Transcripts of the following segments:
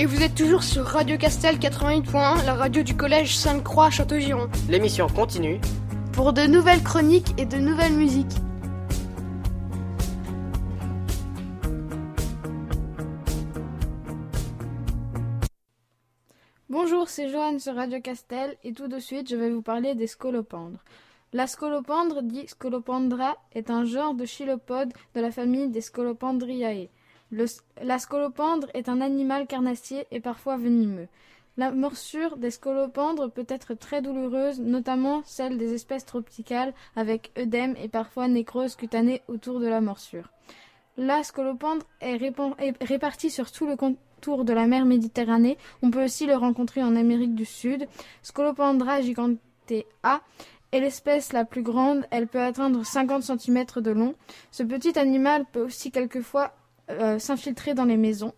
Et vous êtes toujours sur Radio Castel 88.1, la radio du collège Sainte-Croix Château-Giron. L'émission continue pour de nouvelles chroniques et de nouvelles musiques. Bonjour, c'est Joanne sur Radio Castel et tout de suite je vais vous parler des scolopendres. La scolopendre, dit Scolopendra, est un genre de chilopode de la famille des Scolopendriae. La scolopendre est un animal carnassier et parfois venimeux. La morsure des scolopendres peut être très douloureuse, notamment celle des espèces tropicales avec œdème et parfois nécrose cutanée autour de la morsure. La scolopendre est, est répartie sur tout le contour de la mer Méditerranée. On peut aussi le rencontrer en Amérique du Sud. Scolopendra gigantea est l'espèce la plus grande, elle peut atteindre 50 cm de long. Ce petit animal peut aussi quelquefois euh, s'infiltrer dans les maisons.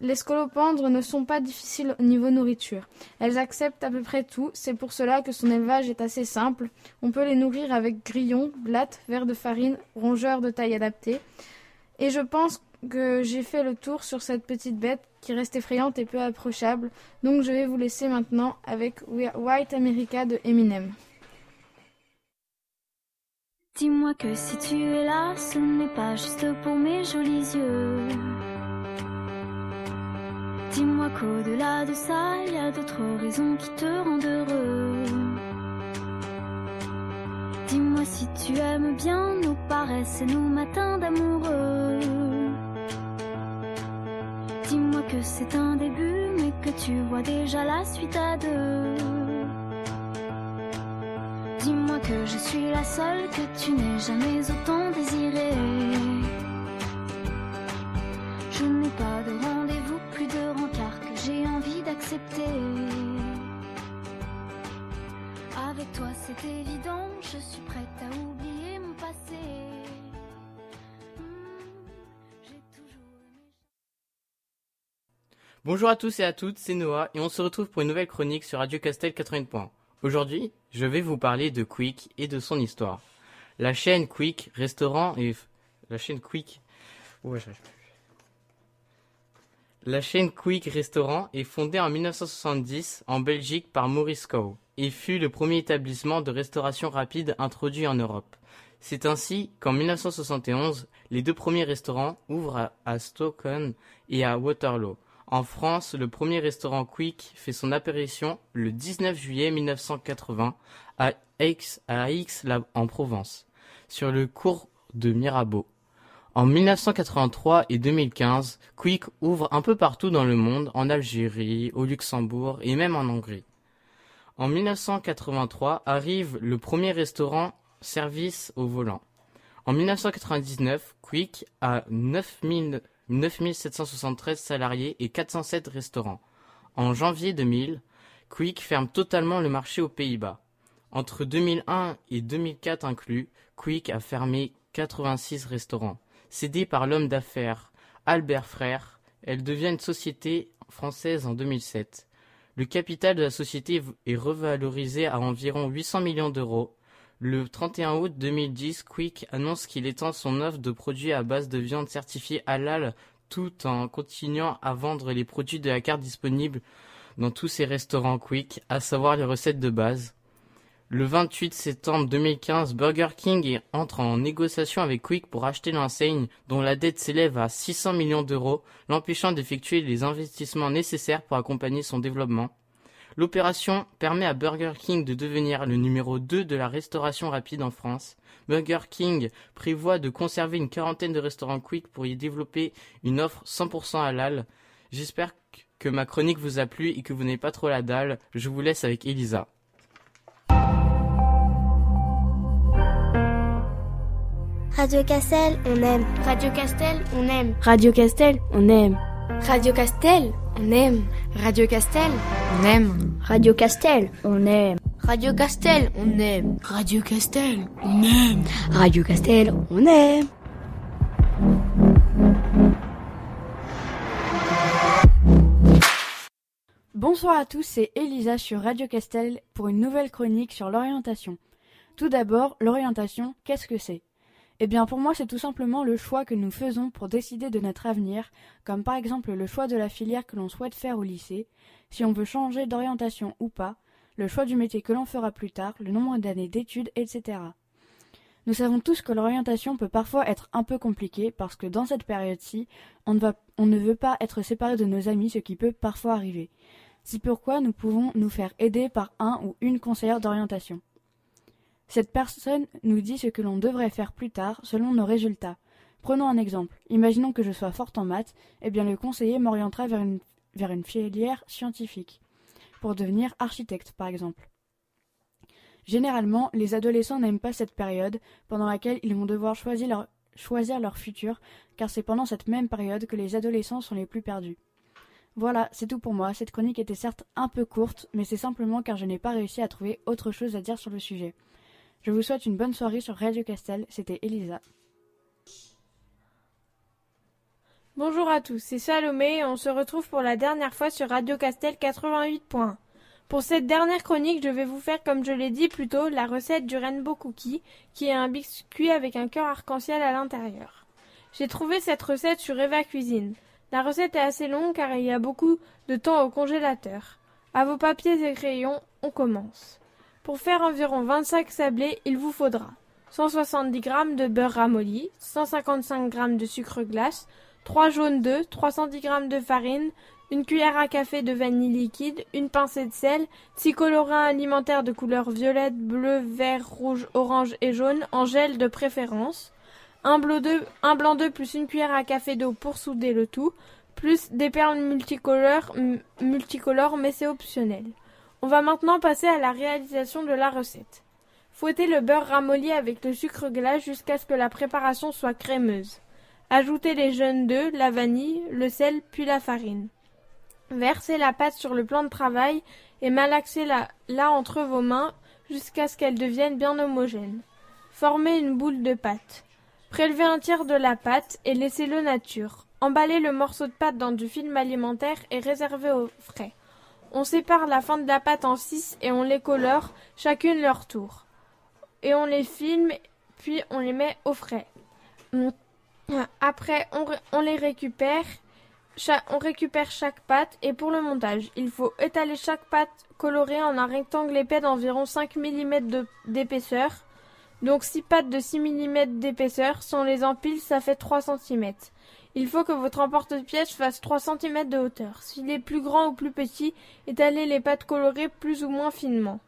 Les scolopendres ne sont pas difficiles au niveau nourriture. Elles acceptent à peu près tout, c'est pour cela que son élevage est assez simple. On peut les nourrir avec grillons, blattes, verres de farine, rongeurs de taille adaptée. Et je pense que j'ai fait le tour sur cette petite bête qui reste effrayante et peu approchable. Donc je vais vous laisser maintenant avec White America de Eminem. Dis-moi que si tu es là, ce n'est pas juste pour mes jolis yeux. Dis-moi qu'au-delà de ça, il y a d'autres raisons qui te rendent heureux. Dis-moi si tu aimes bien nos paresses et nos matins d'amoureux. Dis-moi que c'est un début, mais que tu vois déjà la suite à deux. Que je suis la seule que tu n'aies jamais autant désirée. Je n'ai pas de rendez-vous, plus de rencard que j'ai envie d'accepter. Avec toi c'est évident, je suis prête à oublier mon passé. Hmm, Bonjour à tous et à toutes, c'est Noah et on se retrouve pour une nouvelle chronique sur Radio Castel 80 Aujourd'hui, je vais vous parler de Quick et de son histoire. La chaîne Quick Restaurant et la chaîne Quick La chaîne Quick Restaurant est fondée en 1970 en Belgique par Maurice Coe et fut le premier établissement de restauration rapide introduit en Europe. C'est ainsi qu'en 1971, les deux premiers restaurants ouvrent à Stockholm et à Waterloo. En France, le premier restaurant Quick fait son apparition le 19 juillet 1980 à Aix, à Aix en Provence, sur le cours de Mirabeau. En 1983 et 2015, Quick ouvre un peu partout dans le monde, en Algérie, au Luxembourg et même en Hongrie. En 1983 arrive le premier restaurant service au volant. En 1999, Quick a 9000 9773 salariés et 407 restaurants. En janvier 2000, Quick ferme totalement le marché aux Pays-Bas. Entre 2001 et 2004 inclus, Quick a fermé 86 restaurants. Cédée par l'homme d'affaires Albert Frère, elle devient une société française en 2007. Le capital de la société est revalorisé à environ 800 millions d'euros le 31 août 2010, Quick annonce qu'il étend son offre de produits à base de viande certifiée halal tout en continuant à vendre les produits de la carte disponibles dans tous ses restaurants Quick, à savoir les recettes de base. Le 28 septembre 2015, Burger King entre en négociation avec Quick pour acheter l'enseigne dont la dette s'élève à 600 millions d'euros, l'empêchant d'effectuer les investissements nécessaires pour accompagner son développement. L'opération permet à Burger King de devenir le numéro 2 de la restauration rapide en France. Burger King prévoit de conserver une quarantaine de restaurants quick pour y développer une offre 100% halal. J'espère que ma chronique vous a plu et que vous n'avez pas trop la dalle. Je vous laisse avec Elisa. Radio Castel, on aime. Radio Castel, on aime. Radio Castel, on aime. Radio Castel, on aime. Radio Castel, on aime. Radio Castel, on aime. Radio Castel, on aime. Radio Castel, on aime. Radio Castel, on aime. Bonsoir à tous, c'est Elisa sur Radio Castel pour une nouvelle chronique sur l'orientation. Tout d'abord, l'orientation, qu'est-ce que c'est? Eh bien pour moi c'est tout simplement le choix que nous faisons pour décider de notre avenir, comme par exemple le choix de la filière que l'on souhaite faire au lycée, si on veut changer d'orientation ou pas, le choix du métier que l'on fera plus tard, le nombre d'années d'études, etc. Nous savons tous que l'orientation peut parfois être un peu compliquée parce que dans cette période-ci, on, ne on ne veut pas être séparé de nos amis, ce qui peut parfois arriver. C'est pourquoi nous pouvons nous faire aider par un ou une conseillère d'orientation? Cette personne nous dit ce que l'on devrait faire plus tard selon nos résultats. Prenons un exemple. Imaginons que je sois forte en maths, eh bien le conseiller m'orientera vers une, filière scientifique, pour devenir architecte par exemple. Généralement, les adolescents n'aiment pas cette période pendant laquelle ils vont devoir choisir leur futur, car c'est pendant cette même période que les adolescents sont les plus perdus. Voilà, c'est tout pour moi. Cette chronique était certes un peu courte, mais c'est simplement car je n'ai pas réussi à trouver autre chose à dire sur le sujet. Je vous souhaite une bonne soirée sur Radio Castel. C'était Elisa. Bonjour à tous, c'est Salomé et on se retrouve pour la dernière fois sur Radio Castel 88.1. Pour cette dernière chronique, je vais vous faire, comme je l'ai dit plus tôt, la recette du Rainbow Cookie, qui est un biscuit avec un cœur arc-en-ciel à l'intérieur. J'ai trouvé cette recette sur Eva Cuisine. La recette est assez longue car il y a beaucoup de temps au congélateur. À vos papiers et crayons, on commence. Pour faire environ 25 sablés, il vous faudra 170 g de beurre ramolli, 155 g de sucre glace, 3 jaunes d'œufs, 310 g de farine, une cuillère à café de vanille liquide, une pincée de sel, 6 colorants alimentaires de couleur violette, bleu, vert, rouge, orange et jaune en gel de préférence, un blanc d'œuf plus une cuillère à café d'eau pour souder le tout, plus des perles multicolores mais c'est optionnel. On va maintenant passer à la réalisation de la recette. Fouettez le beurre ramolli avec le sucre glace jusqu'à ce que la préparation soit crémeuse. Ajoutez les jeunes d'œufs, la vanille, le sel, puis la farine. Versez la pâte sur le plan de travail et malaxez-la entre vos mains jusqu'à ce qu'elle devienne bien homogène. Formez une boule de pâte. Prélevez un tiers de la pâte et laissez-le nature. Emballez le morceau de pâte dans du film alimentaire et réservez au frais. On sépare la fin de la pâte en six et on les colore, chacune leur tour. Et on les filme, puis on les met au frais. Après, on, les récupère. on récupère chaque pâte et pour le montage, il faut étaler chaque pâte colorée en un rectangle épais d'environ 5 mm d'épaisseur. Donc 6 pâtes de 6 mm d'épaisseur, si on les empile, ça fait 3 cm. Il faut que votre emporte-pièce fasse 3 cm de hauteur. S'il est plus grand ou plus petit, étalez les pâtes colorées plus ou moins finement.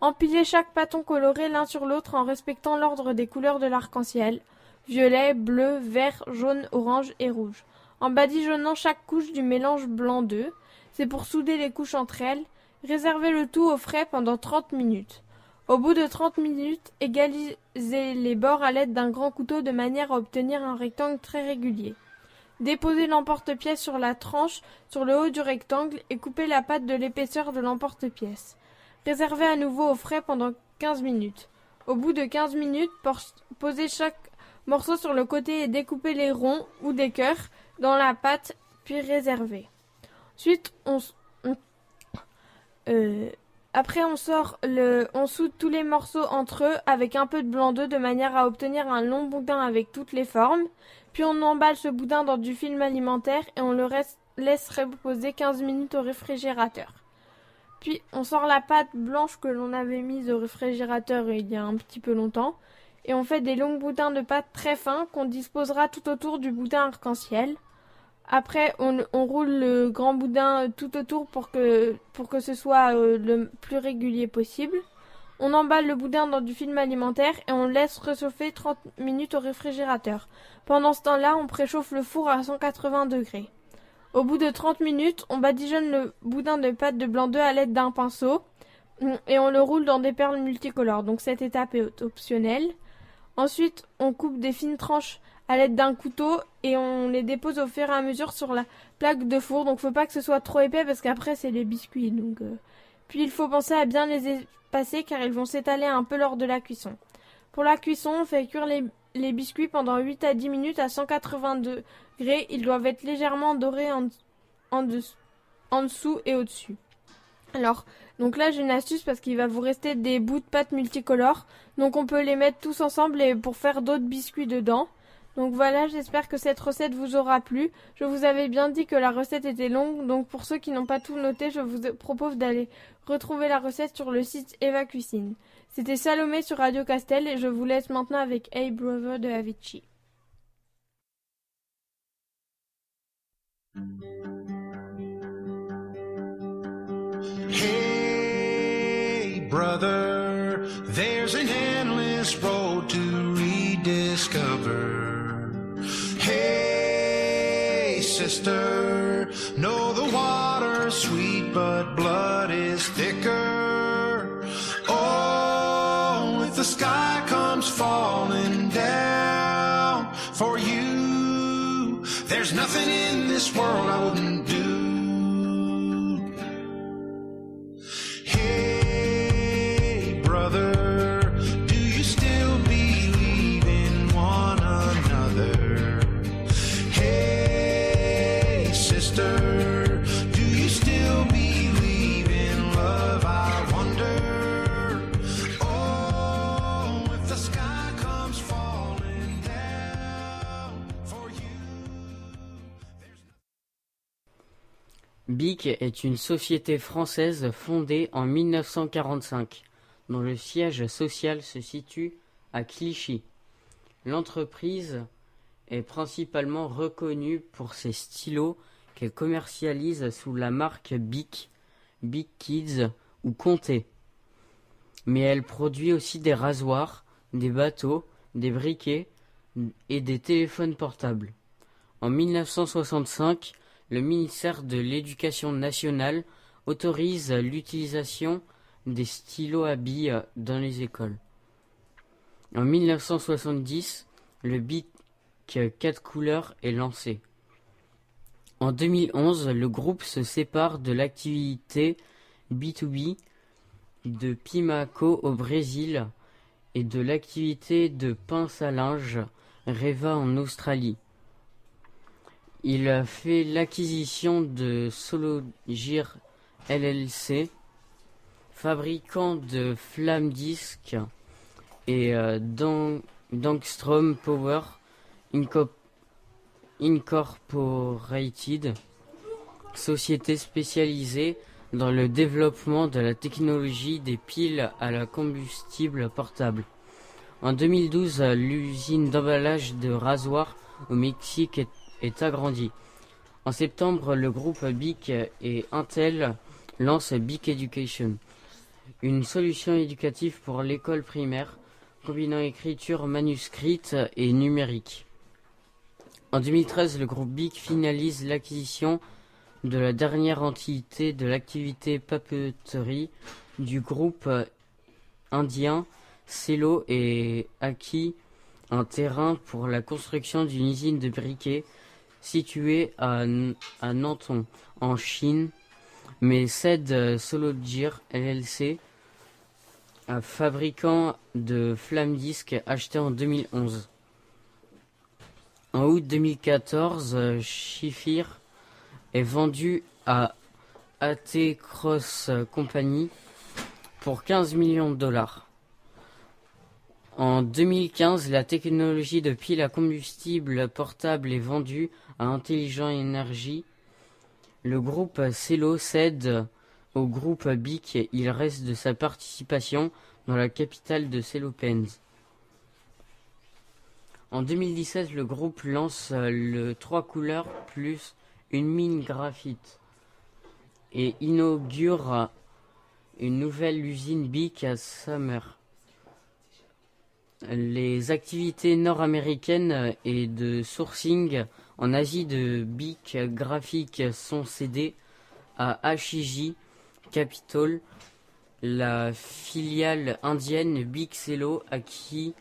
Empilez chaque pâton coloré l'un sur l'autre en respectant l'ordre des couleurs de l'arc-en-ciel violet, bleu, vert, jaune, orange et rouge. En badigeonnant chaque couche du mélange blanc d'œuf, c'est pour souder les couches entre elles. Réservez le tout au frais pendant 30 minutes. Au bout de 30 minutes, égalisez les bords à l'aide d'un grand couteau de manière à obtenir un rectangle très régulier. Déposez l'emporte-pièce sur la tranche sur le haut du rectangle et coupez la pâte de l'épaisseur de l'emporte-pièce. Réservez à nouveau au frais pendant 15 minutes. Au bout de 15 minutes, posez chaque morceau sur le côté et découpez les ronds ou des cœurs dans la pâte, puis réservez. Ensuite, on, euh, après on sort le, on soude tous les morceaux entre eux avec un peu de blanc d'œuf de manière à obtenir un long boudin avec toutes les formes. Puis on emballe ce boudin dans du film alimentaire et on le laisse reposer 15 minutes au réfrigérateur. Puis on sort la pâte blanche que l'on avait mise au réfrigérateur il y a un petit peu longtemps et on fait des longs boudins de pâte très fins qu'on disposera tout autour du boudin arc-en-ciel. Après, on, roule le grand boudin tout autour pour que, ce soit euh, le plus régulier possible. On emballe le boudin dans du film alimentaire et on laisse réchauffer 30 minutes au réfrigérateur. Pendant ce temps-là, on préchauffe le four à 180 degrés. Au bout de 30 minutes, on badigeonne le boudin de pâte de blanc d'œuf à l'aide d'un pinceau et on le roule dans des perles multicolores. Donc cette étape est optionnelle. Ensuite, on coupe des fines tranches à l'aide d'un couteau et on les dépose au fur et à mesure sur la plaque de four. Donc faut pas que ce soit trop épais parce qu'après c'est les biscuits. Donc euh. puis il faut penser à bien les espacer car ils vont s'étaler un peu lors de la cuisson. Pour la cuisson, on fait cuire les, biscuits pendant 8 à 10 minutes à 180 degrés. Ils doivent être légèrement dorés en, dessous et au-dessus. Alors, donc là j'ai une astuce parce qu'il va vous rester des bouts de pâte multicolores. Donc on peut les mettre tous ensemble et pour faire d'autres biscuits dedans. Donc voilà, j'espère que cette recette vous aura plu. Je vous avais bien dit que la recette était longue, donc pour ceux qui n'ont pas tout noté, je vous propose d'aller retrouver la recette sur le site Eva Cuisine. C'était Salomé sur Radio Castel et je vous laisse maintenant avec Hey Brother de Avicii. Hey brother, there's an endless road sister, know the water's sweet, but blood is thicker. Oh, if the sky comes falling down for you, there's nothing in this world I wouldn't do. BIC est une société française fondée en 1945, dont le siège social se situe à Clichy. L'entreprise est principalement reconnue pour ses stylos qu'elle commercialise sous la marque BIC, Bic Kids ou Comté. Mais elle produit aussi des rasoirs, des bateaux, des briquets et des téléphones portables. En 1965, le ministère de l'Éducation nationale autorise l'utilisation des stylos à billes dans les écoles. En 1970, le BIC 4 couleurs est lancé. En 2011, le groupe se sépare de l'activité B2B de Pimaco au Brésil et de l'activité de pince à linge Reva en Australie. Il a fait l'acquisition de Sologir LLC, fabricant de flamme disques et euh, d'Ang- d'Angstrom Power Inco- Incorporated, société spécialisée dans le développement de la technologie des piles à la combustible portable. En 2012, l'usine d'emballage de rasoirs au Mexique est, est agrandie. En septembre, le groupe BIC et Intel lancent BIC Education, une solution éducative pour l'école primaire combinant écriture manuscrite et numérique. En 2013, le groupe BIC finalise l'acquisition de la dernière entité de l'activité papeterie du groupe indien Cello et acquis un terrain pour la construction d'une usine de briquets située à, Nanton, en Chine, mais cède Sologir LLC, un fabricant de flamme disques acheté en 2011. En août 2014, euh, Schifir est vendu à AT Cross Company pour 15 millions de dollars. En 2015, la technologie de pile à combustible portable est vendue à Intelligent Energy. Le groupe Cello cède au groupe BIC. Il reste de sa participation dans la capitale de Cellopens. En 2017, le groupe lance le 3 couleurs plus une mine graphite et inaugure une nouvelle usine BIC à Summer. Les activités nord-américaines et de sourcing en Asie de BIC graphique sont cédées à HIJ Capital, la filiale indienne BIC Cello acquis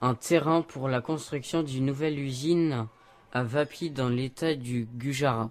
un terrain pour la construction d'une nouvelle usine à Vapi dans l'état du Gujarat.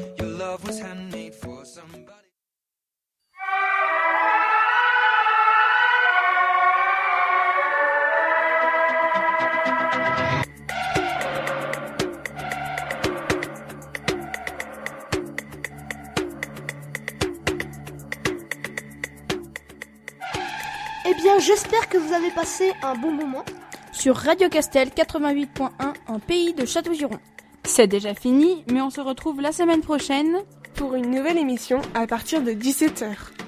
j'espère que vous avez passé un bon moment. Sur Radio Castel 88.1 en pays de Château-Giron. C'est déjà fini, mais on se retrouve la semaine prochaine pour une nouvelle émission à partir de 17h.